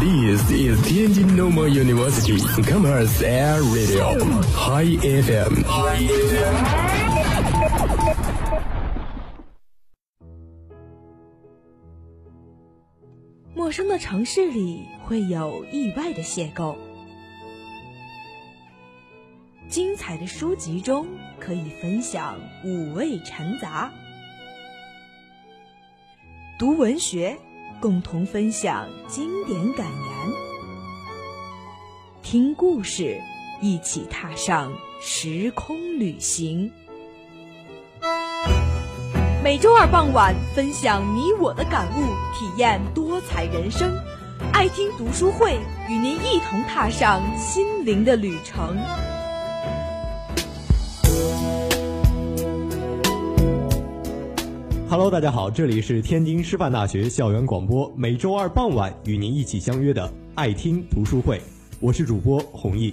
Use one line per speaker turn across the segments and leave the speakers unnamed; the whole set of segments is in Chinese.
This is Tianjin Normal University Commerce Air Radio High FM。
陌生的城市里会有意外的邂逅，精彩的书籍中可以分享五味陈杂，读文学。共同分享经典感言，听故事，一起踏上时空旅行。每周二傍晚，分享你我的感悟，体验多彩人生。爱听读书会，与您一同踏上心灵的旅程。
Hello，大家好，这里是天津师范大学校园广播，每周二傍晚与您一起相约的爱听读书会，我是主播弘毅。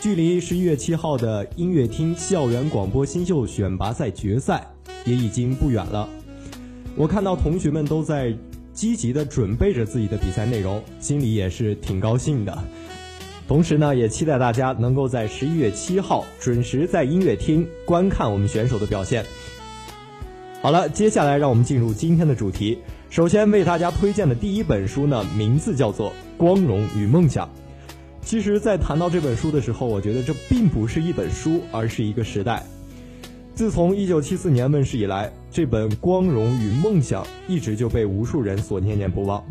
距离十一月七号的音乐厅校园广播新秀选拔赛决赛也已经不远了，我看到同学们都在积极的准备着自己的比赛内容，心里也是挺高兴的。同时呢，也期待大家能够在十一月七号准时在音乐厅观看我们选手的表现。好了，接下来让我们进入今天的主题。首先为大家推荐的第一本书呢，名字叫做《光荣与梦想》。其实，在谈到这本书的时候，我觉得这并不是一本书，而是一个时代。自从1974年问世以来，这本《光荣与梦想》一直就被无数人所念念不忘。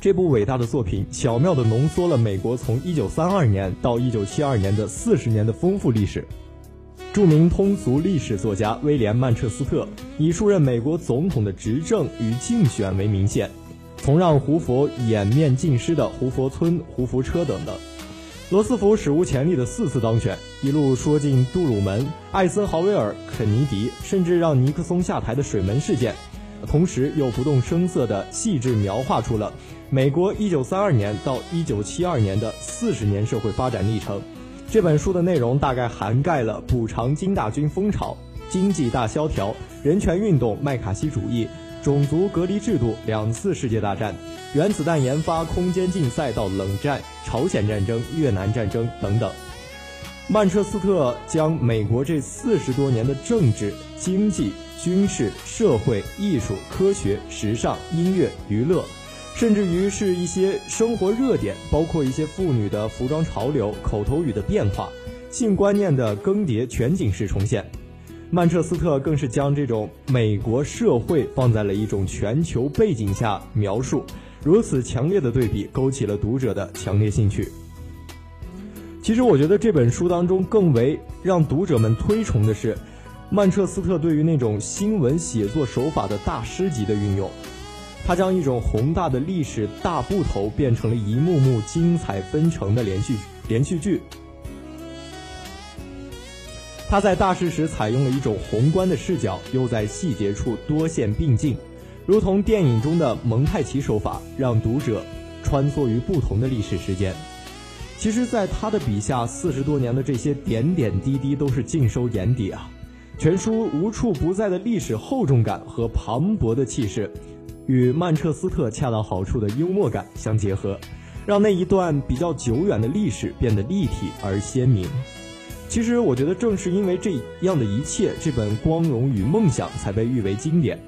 这部伟大的作品，巧妙地浓缩了美国从1932年到1972年的四十年的丰富历史。著名通俗历史作家威廉·曼彻斯特以数任美国总统的执政与竞选为名线，从让胡佛掩面尽失的胡佛村、胡佛车等等，罗斯福史无前例的四次当选，一路说进杜鲁门、艾森豪威尔、肯尼迪，甚至让尼克松下台的水门事件，同时又不动声色地细致描画出了美国1932年到1972年的四十年社会发展历程。这本书的内容大概涵盖了补偿金大军风潮、经济大萧条、人权运动、麦卡锡主义、种族隔离制度、两次世界大战、原子弹研发、空间竞赛到冷战、朝鲜战争、越南战争等等。曼彻斯特将美国这四十多年的政治、经济、军事、社会、艺术、科学、时尚、音乐、娱乐。甚至于是一些生活热点，包括一些妇女的服装潮流、口头语的变化、性观念的更迭，全景式重现。曼彻斯特更是将这种美国社会放在了一种全球背景下描述，如此强烈的对比，勾起了读者的强烈兴趣。其实，我觉得这本书当中更为让读者们推崇的是，曼彻斯特对于那种新闻写作手法的大师级的运用。他将一种宏大的历史大部头变成了一幕幕精彩纷呈的连续连续剧。他在大事时采用了一种宏观的视角，又在细节处多线并进，如同电影中的蒙太奇手法，让读者穿梭于不同的历史时间。其实，在他的笔下，四十多年的这些点点滴滴都是尽收眼底啊！全书无处不在的历史厚重感和磅礴的气势。与曼彻斯特恰到好处的幽默感相结合，让那一段比较久远的历史变得立体而鲜明。其实，我觉得正是因为这样的一切，这本《光荣与梦想》才被誉为经典。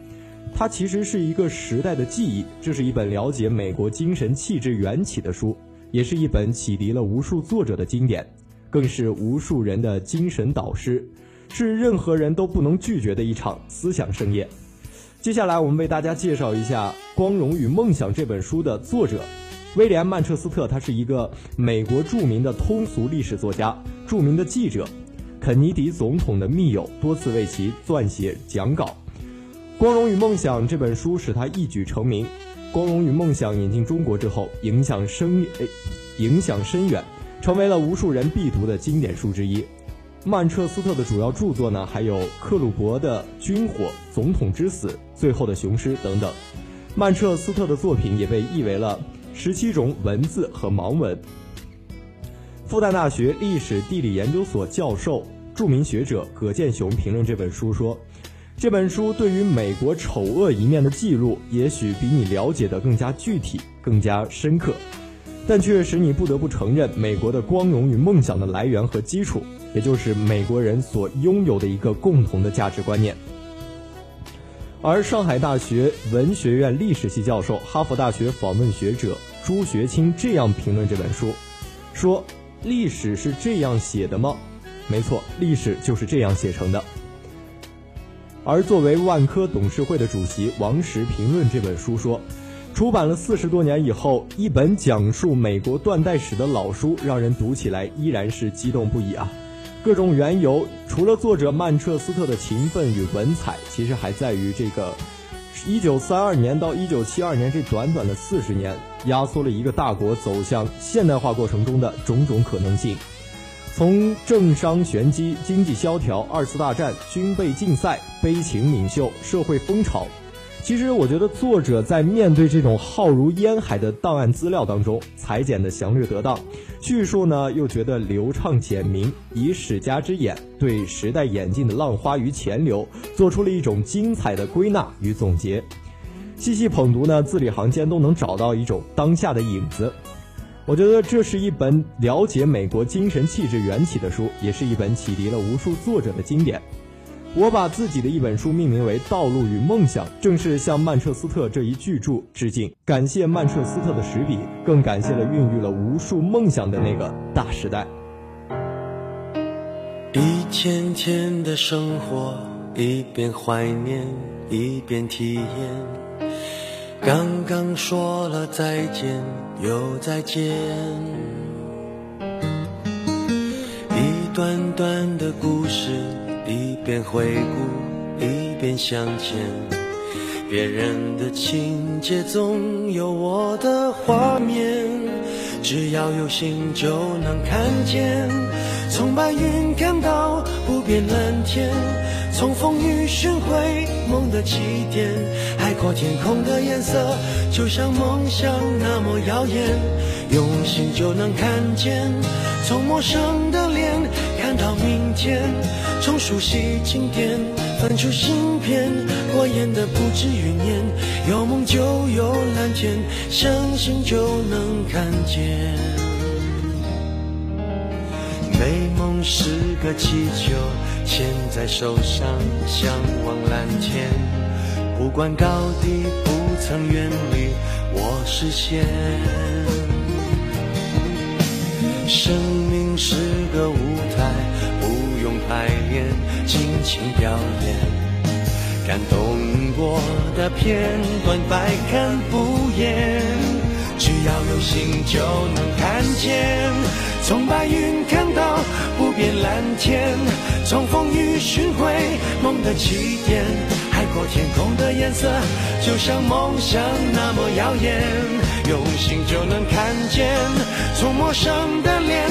它其实是一个时代的记忆，这是一本了解美国精神气质缘起的书，也是一本启迪了无数作者的经典，更是无数人的精神导师，是任何人都不能拒绝的一场思想盛宴。接下来，我们为大家介绍一下《光荣与梦想》这本书的作者威廉·曼彻斯特。他是一个美国著名的通俗历史作家、著名的记者，肯尼迪总统的密友，多次为其撰写讲稿。《光荣与梦想》这本书使他一举成名。《光荣与梦想》引进中国之后，影响深影响深远，成为了无数人必读的经典书之一。曼彻斯特的主要著作呢，还有克鲁伯的《军火》《总统之死》《最后的雄狮》等等。曼彻斯特的作品也被译为了十七种文字和盲文。复旦大学历史地理研究所教授、著名学者葛剑雄评论这本书说：“这本书对于美国丑恶一面的记录，也许比你了解的更加具体、更加深刻，但却使你不得不承认美国的光荣与梦想的来源和基础，也就是美国人所拥有的一个共同的价值观念。而上海大学文学院历史系教授、哈佛大学访问学者朱学清这样评论这本书，说：“历史是这样写的吗？没错，历史就是这样写成的。”而作为万科董事会的主席王石评论这本书说：“出版了四十多年以后，一本讲述美国断代史的老书，让人读起来依然是激动不已啊！各种缘由，除了作者曼彻斯特的勤奋与文采，其实还在于这个一九三二年到一九七二年这短短的四十年，压缩了一个大国走向现代化过程中的种种可能性。”从政商玄机、经济萧条、二次大战、军备竞赛、悲情领袖、社会风潮，其实我觉得作者在面对这种浩如烟海的档案资料当中，裁剪的详略得当，叙述呢又觉得流畅简明，以史家之眼对时代演进的浪花与潜流，做出了一种精彩的归纳与总结。细细捧读呢，字里行间都能找到一种当下的影子。我觉得这是一本了解美国精神气质缘起的书，也是一本启迪了无数作者的经典。我把自己的一本书命名为《道路与梦想》，正是向曼彻斯特这一巨著致敬，感谢曼彻斯特的实笔，更感谢了孕育了无数梦想的那个大时代。
一天天的生活，一边怀念，一边体验。刚刚说了再见，又再见。一段段的故事，一边回顾，一边向前。别人的情节总有我的画面，只要有心就能看见。从白云看到不变蓝天。从风雨寻回梦的起点，海阔天空的颜色就像梦想那么耀眼，用心就能看见。从陌生的到明天，从熟悉经典翻出新篇，过眼的不止云烟，有梦就有蓝天，相信就能看见。美梦是个气球。牵在手上，向往蓝天。不管高低，不曾远离我视线。生命是个舞台，不用排练，尽情表演。感动过的片段，百看不厌。只要有心，就能看见。从白云看到不变蓝天。从风雨寻回梦的起点，海阔天空的颜色就像梦想那么耀眼，用心就能看见。从陌生的脸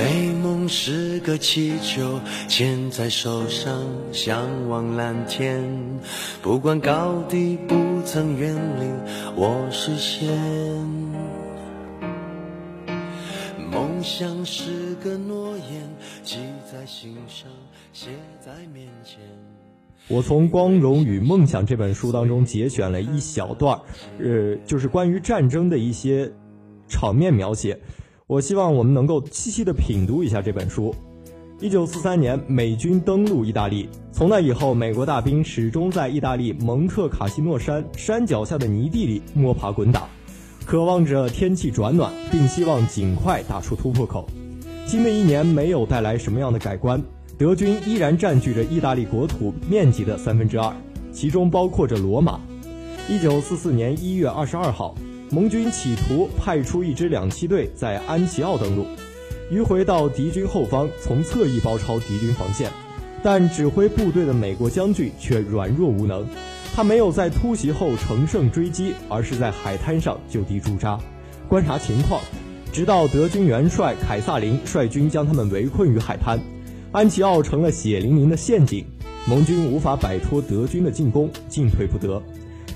美梦是个气球，牵在手上，向往蓝天。不管高低，不曾远离我视线。梦想是个诺言，记在心上，写在面前。
我从《光荣与梦想》这本书当中节选了一小段，呃，就是关于战争的一些场面描写。我希望我们能够细细的品读一下这本书。一九四三年，美军登陆意大利。从那以后，美国大兵始终在意大利蒙特卡西诺山山脚下的泥地里摸爬滚打，渴望着天气转暖，并希望尽快打出突破口。新的一年没有带来什么样的改观，德军依然占据着意大利国土面积的三分之二，其中包括着罗马。一九四四年一月二十二号，盟军企图派出一支两栖队在安齐奥登陆。迂回到敌军后方，从侧翼包抄敌军防线，但指挥部队的美国将军却软弱无能。他没有在突袭后乘胜追击，而是在海滩上就地驻扎，观察情况，直到德军元帅凯撒林率军将他们围困于海滩，安齐奥成了血淋淋的陷阱。盟军无法摆脱德军的进攻，进退不得，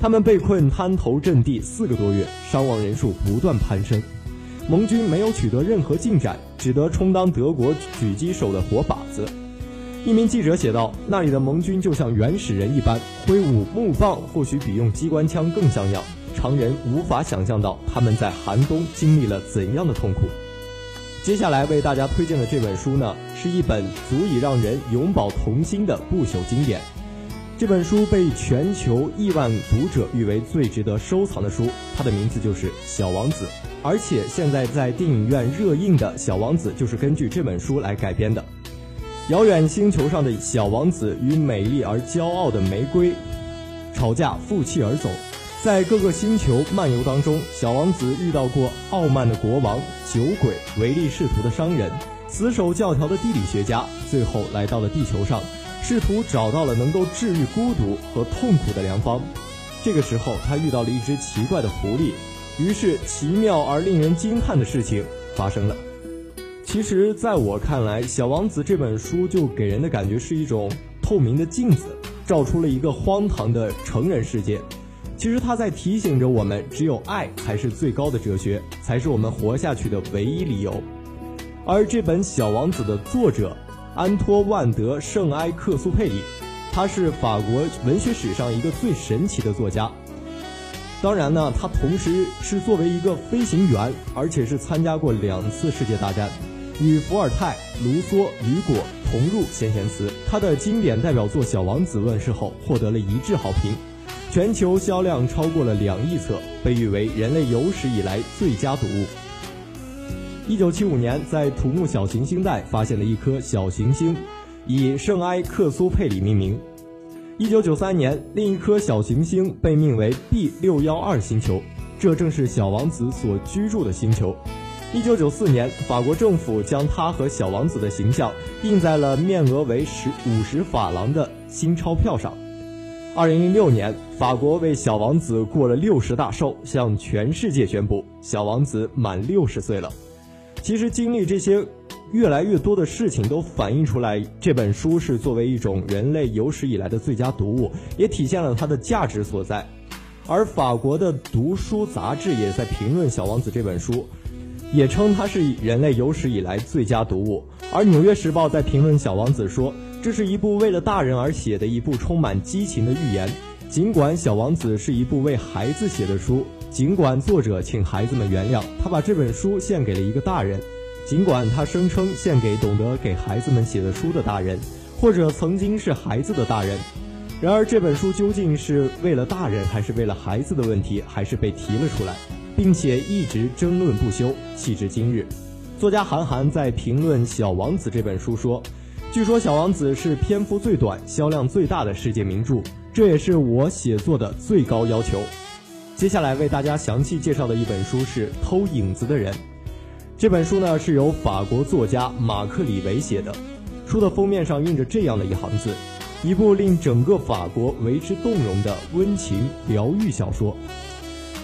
他们被困滩头阵地四个多月，伤亡人数不断攀升。盟军没有取得任何进展，只得充当德国狙击手的活靶子。一名记者写道：“那里的盟军就像原始人一般，挥舞木棒，或许比用机关枪更像样。常人无法想象到他们在寒冬经历了怎样的痛苦。”接下来为大家推荐的这本书呢，是一本足以让人永葆童心的不朽经典。这本书被全球亿万读者誉为最值得收藏的书，它的名字就是《小王子》。而且现在在电影院热映的小王子就是根据这本书来改编的。遥远星球上的小王子与美丽而骄傲的玫瑰吵架，负气而走。在各个星球漫游当中，小王子遇到过傲慢的国王、酒鬼、唯利是图的商人、死守教条的地理学家，最后来到了地球上，试图找到了能够治愈孤独和痛苦的良方。这个时候，他遇到了一只奇怪的狐狸。于是，奇妙而令人惊叹的事情发生了。其实，在我看来，《小王子》这本书就给人的感觉是一种透明的镜子，照出了一个荒唐的成人世界。其实，他在提醒着我们，只有爱才是最高的哲学，才是我们活下去的唯一理由。而这本《小王子》的作者安托万德·圣埃克苏佩里，他是法国文学史上一个最神奇的作家。当然呢，他同时是作为一个飞行员，而且是参加过两次世界大战，与伏尔泰、卢梭、雨果同入先贤祠。他的经典代表作《小王子》问世后，获得了一致好评，全球销量超过了两亿册，被誉为人类有史以来最佳读物。一九七五年，在土木小行星带发现了一颗小行星，以圣埃克苏佩里命名。一九九三年，另一颗小行星被命为 B 六幺二星球，这正是小王子所居住的星球。一九九四年，法国政府将他和小王子的形象印在了面额为十五十法郎的新钞票上。二零零六年，法国为小王子过了六十大寿，向全世界宣布小王子满六十岁了。其实经历这些。越来越多的事情都反映出来，这本书是作为一种人类有史以来的最佳读物，也体现了它的价值所在。而法国的读书杂志也在评论《小王子》这本书，也称它是人类有史以来最佳读物。而《纽约时报》在评论《小王子》说，这是一部为了大人而写的一部充满激情的寓言。尽管《小王子》是一部为孩子写的书，尽管作者请孩子们原谅他把这本书献给了一个大人。尽管他声称献给懂得给孩子们写的书的大人，或者曾经是孩子的大人，然而这本书究竟是为了大人还是为了孩子的问题，还是被提了出来，并且一直争论不休，迄至今日。作家韩寒在评论《小王子》这本书说：“据说《小王子》是篇幅最短、销量最大的世界名著，这也是我写作的最高要求。”接下来为大家详细介绍的一本书是《偷影子的人》。这本书呢是由法国作家马克·李维写的，书的封面上印着这样的一行字：一部令整个法国为之动容的温情疗愈小说。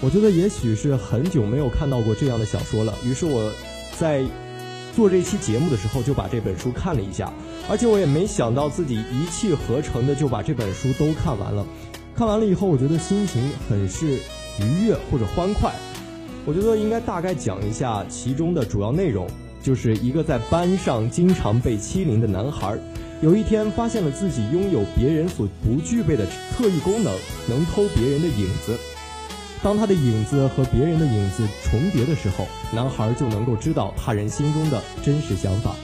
我觉得也许是很久没有看到过这样的小说了，于是我在做这期节目的时候就把这本书看了一下，而且我也没想到自己一气呵成的就把这本书都看完了。看完了以后，我觉得心情很是愉悦或者欢快。我觉得应该大概讲一下其中的主要内容，就是一个在班上经常被欺凌的男孩，有一天发现了自己拥有别人所不具备的特异功能，能偷别人的影子。当他的影子和别人的影子重叠的时候，男孩就能够知道他人心中的真实想法。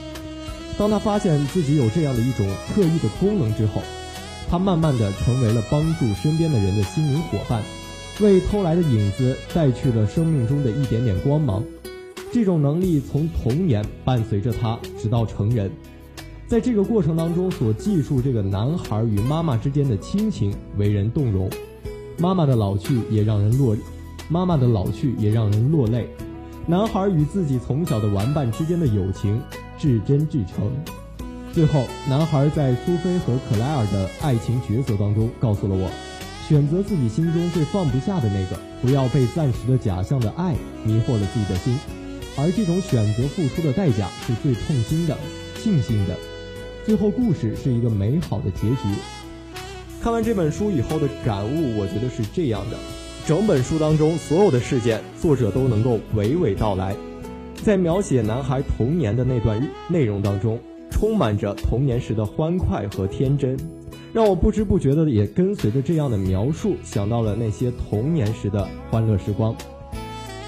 当他发现自己有这样的一种特异的功能之后，他慢慢的成为了帮助身边的人的心灵伙伴，为偷来的影子带去了生命中的一点点光芒。这种能力从童年伴随着他直到成人，在这个过程当中所记述这个男孩与妈妈之间的亲情，为人动容。妈妈的老去也让人落，妈妈的老去也让人落泪。男孩与自己从小的玩伴之间的友情至真至诚。最后，男孩在苏菲和克莱尔的爱情抉择当中告诉了我：选择自己心中最放不下的那个，不要被暂时的假象的爱迷惑了自己的心。而这种选择付出的代价是最痛心的、庆幸的。最后，故事是一个美好的结局。看完这本书以后的感悟，我觉得是这样的：整本书当中所有的事件，作者都能够娓娓道来，在描写男孩童年的那段内容当中，充满着童年时的欢快和天真，让我不知不觉的也跟随着这样的描述，想到了那些童年时的欢乐时光。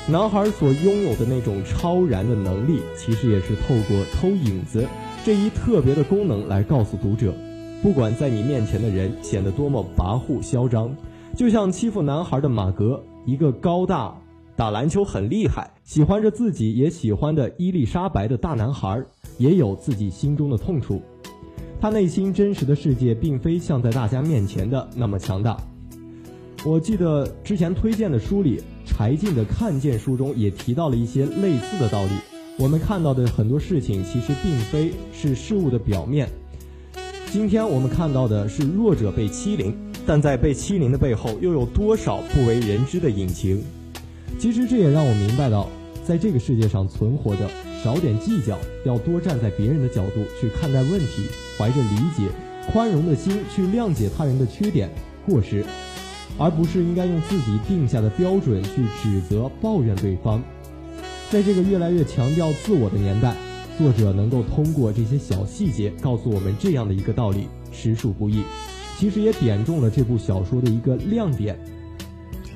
男孩所拥有的那种超然的能力，其实也是透过偷影子这一特别的功能来告诉读者。不管在你面前的人显得多么跋扈嚣张，就像欺负男孩的马格，一个高大、打篮球很厉害、喜欢着自己也喜欢的伊丽莎白的大男孩，也有自己心中的痛处。他内心真实的世界，并非像在大家面前的那么强大。我记得之前推荐的书里，柴静的《看见》书中也提到了一些类似的道理。我们看到的很多事情，其实并非是事物的表面。今天我们看到的是弱者被欺凌，但在被欺凌的背后，又有多少不为人知的隐情？其实这也让我明白到，在这个世界上存活着，少点计较，要多站在别人的角度去看待问题，怀着理解、宽容的心去谅解他人的缺点、过失，而不是应该用自己定下的标准去指责、抱怨对方。在这个越来越强调自我的年代。作者能够通过这些小细节告诉我们这样的一个道理，实属不易。其实也点中了这部小说的一个亮点。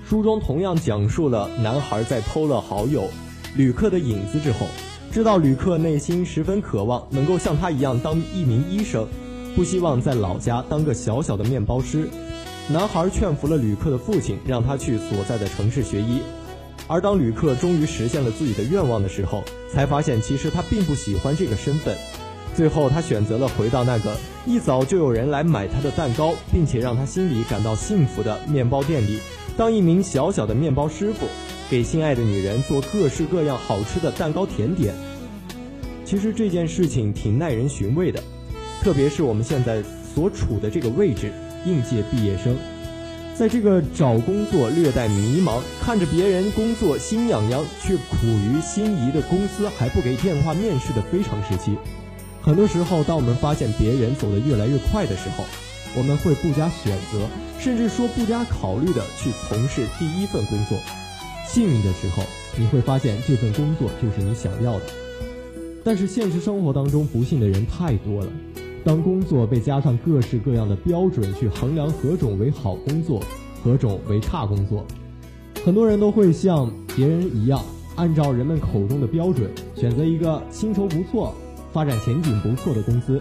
书中同样讲述了男孩在偷了好友旅客的影子之后，知道旅客内心十分渴望能够像他一样当一名医生，不希望在老家当个小小的面包师。男孩劝服了旅客的父亲，让他去所在的城市学医。而当旅客终于实现了自己的愿望的时候，才发现其实他并不喜欢这个身份。最后，他选择了回到那个一早就有人来买他的蛋糕，并且让他心里感到幸福的面包店里，当一名小小的面包师傅，给心爱的女人做各式各样好吃的蛋糕甜点。其实这件事情挺耐人寻味的，特别是我们现在所处的这个位置——应届毕业生。在这个找工作略带迷茫，看着别人工作心痒痒，却苦于心仪的公司还不给电话面试的非常时期，很多时候，当我们发现别人走得越来越快的时候，我们会不加选择，甚至说不加考虑的去从事第一份工作。幸运的时候，你会发现这份工作就是你想要的。但是现实生活当中，不幸的人太多了。当工作被加上各式各样的标准去衡量何种为好工作，何种为差工作，很多人都会像别人一样，按照人们口中的标准，选择一个薪酬不错、发展前景不错的公司，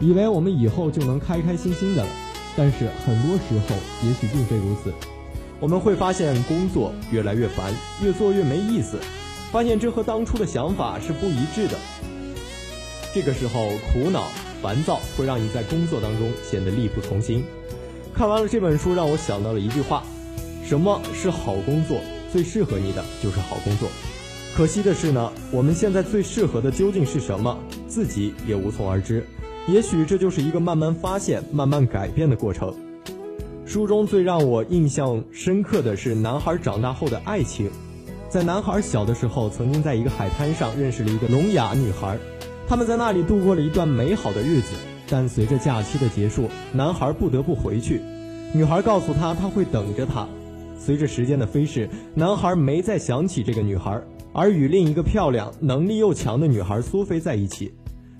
以为我们以后就能开开心心的了。但是很多时候，也许并非如此。我们会发现工作越来越烦，越做越没意思，发现这和当初的想法是不一致的。这个时候，苦恼。烦躁会让你在工作当中显得力不从心。看完了这本书，让我想到了一句话：什么是好工作？最适合你的就是好工作。可惜的是呢，我们现在最适合的究竟是什么？自己也无从而知。也许这就是一个慢慢发现、慢慢改变的过程。书中最让我印象深刻的是男孩长大后的爱情。在男孩小的时候，曾经在一个海滩上认识了一个聋哑女孩。他们在那里度过了一段美好的日子，但随着假期的结束，男孩不得不回去。女孩告诉他，他会等着他。随着时间的飞逝，男孩没再想起这个女孩，而与另一个漂亮、能力又强的女孩苏菲在一起。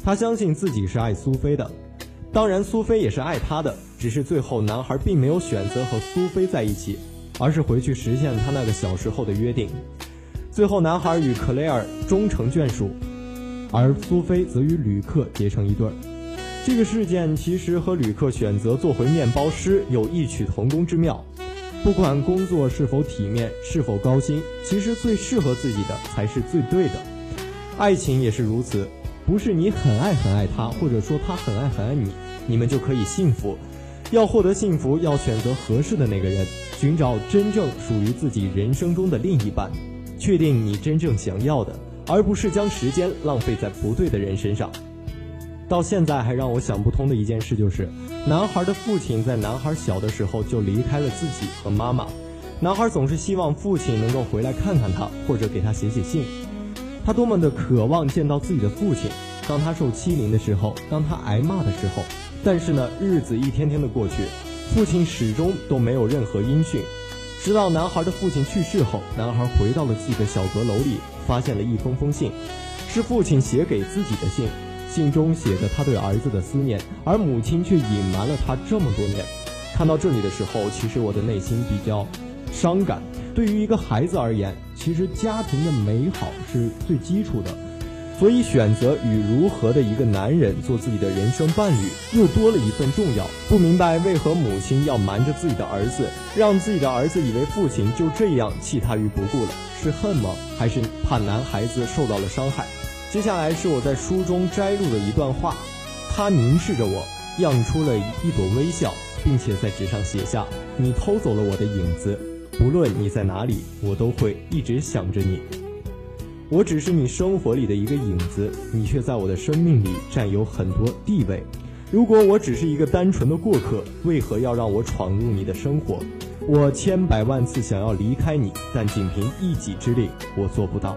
他相信自己是爱苏菲的，当然苏菲也是爱他的。只是最后，男孩并没有选择和苏菲在一起，而是回去实现他那个小时候的约定。最后，男孩与克莱尔终成眷属。而苏菲则与旅客结成一对儿。这个事件其实和旅客选择做回面包师有异曲同工之妙。不管工作是否体面，是否高薪，其实最适合自己的才是最对的。爱情也是如此，不是你很爱很爱他，或者说他很爱很爱你，你们就可以幸福。要获得幸福，要选择合适的那个人，寻找真正属于自己人生中的另一半，确定你真正想要的，而不是将时间浪费在不对的人身上。到现在还让我想不通的一件事就是，男孩的父亲在男孩小的时候就离开了自己和妈妈，男孩总是希望父亲能够回来看看他，或者给他写写信。他多么的渴望见到自己的父亲，当他受欺凌的时候，当他挨骂的时候。但是呢，日子一天天的过去，父亲始终都没有任何音讯。直到男孩的父亲去世后，男孩回到了自己的小阁楼里，发现了一封封信，是父亲写给自己的信。信中写着他对儿子的思念，而母亲却隐瞒了他这么多年。看到这里的时候，其实我的内心比较伤感。对于一个孩子而言，其实家庭的美好是最基础的，所以选择与如何的一个男人做自己的人生伴侣，又多了一份重要。不明白为何母亲要瞒着自己的儿子，让自己的儿子以为父亲就这样弃他于不顾了？是恨吗？还是怕男孩子受到了伤害？接下来是我在书中摘录的一段话，他凝视着我，漾出了一朵微笑，并且在纸上写下：“你偷走了我的影子。”不论你在哪里，我都会一直想着你。我只是你生活里的一个影子，你却在我的生命里占有很多地位。如果我只是一个单纯的过客，为何要让我闯入你的生活？我千百万次想要离开你，但仅凭一己之力，我做不到。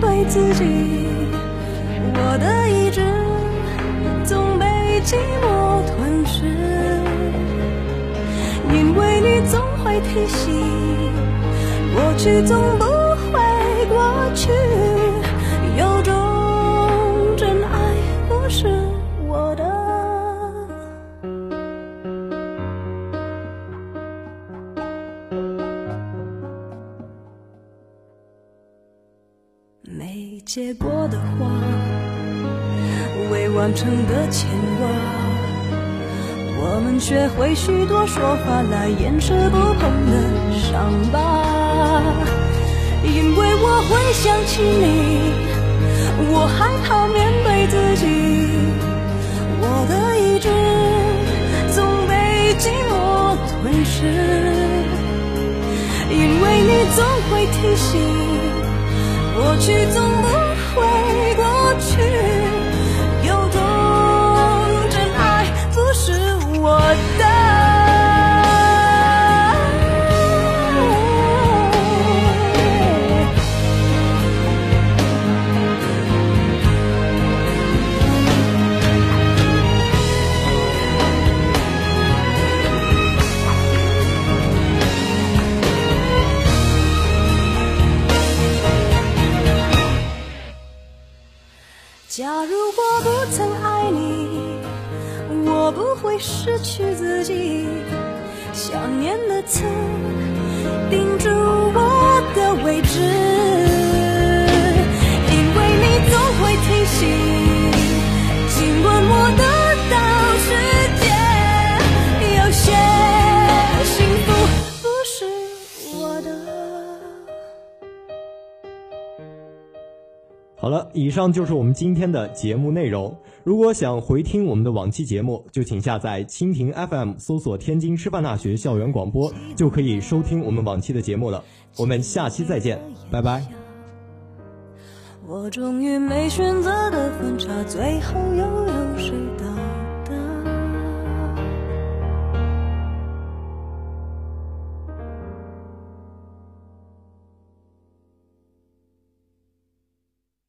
对自己。我的意志总被寂寞吞噬，因为你总会提醒，过去总不会过去，结果的花。未完成的牵挂，我们学会许多说法来掩饰不碰的伤疤。因为我会想起你，我害怕面对自己，我的意志总被寂寞吞噬。因为你总会提醒，过去总不会失去自己。想念的刺钉住我的位置，因为你总会提醒，尽管我得到世界，有些幸福不是我的。
好了，以上就是我们今天的节目内容。如果想回听我们的往期节目，就请下载蜻蜓 FM，搜索“天津师范大学校园广播”，就可以收听我们往期的节目了。我们下期再见，拜拜。
我终于没选择的分岔，最后又有谁的？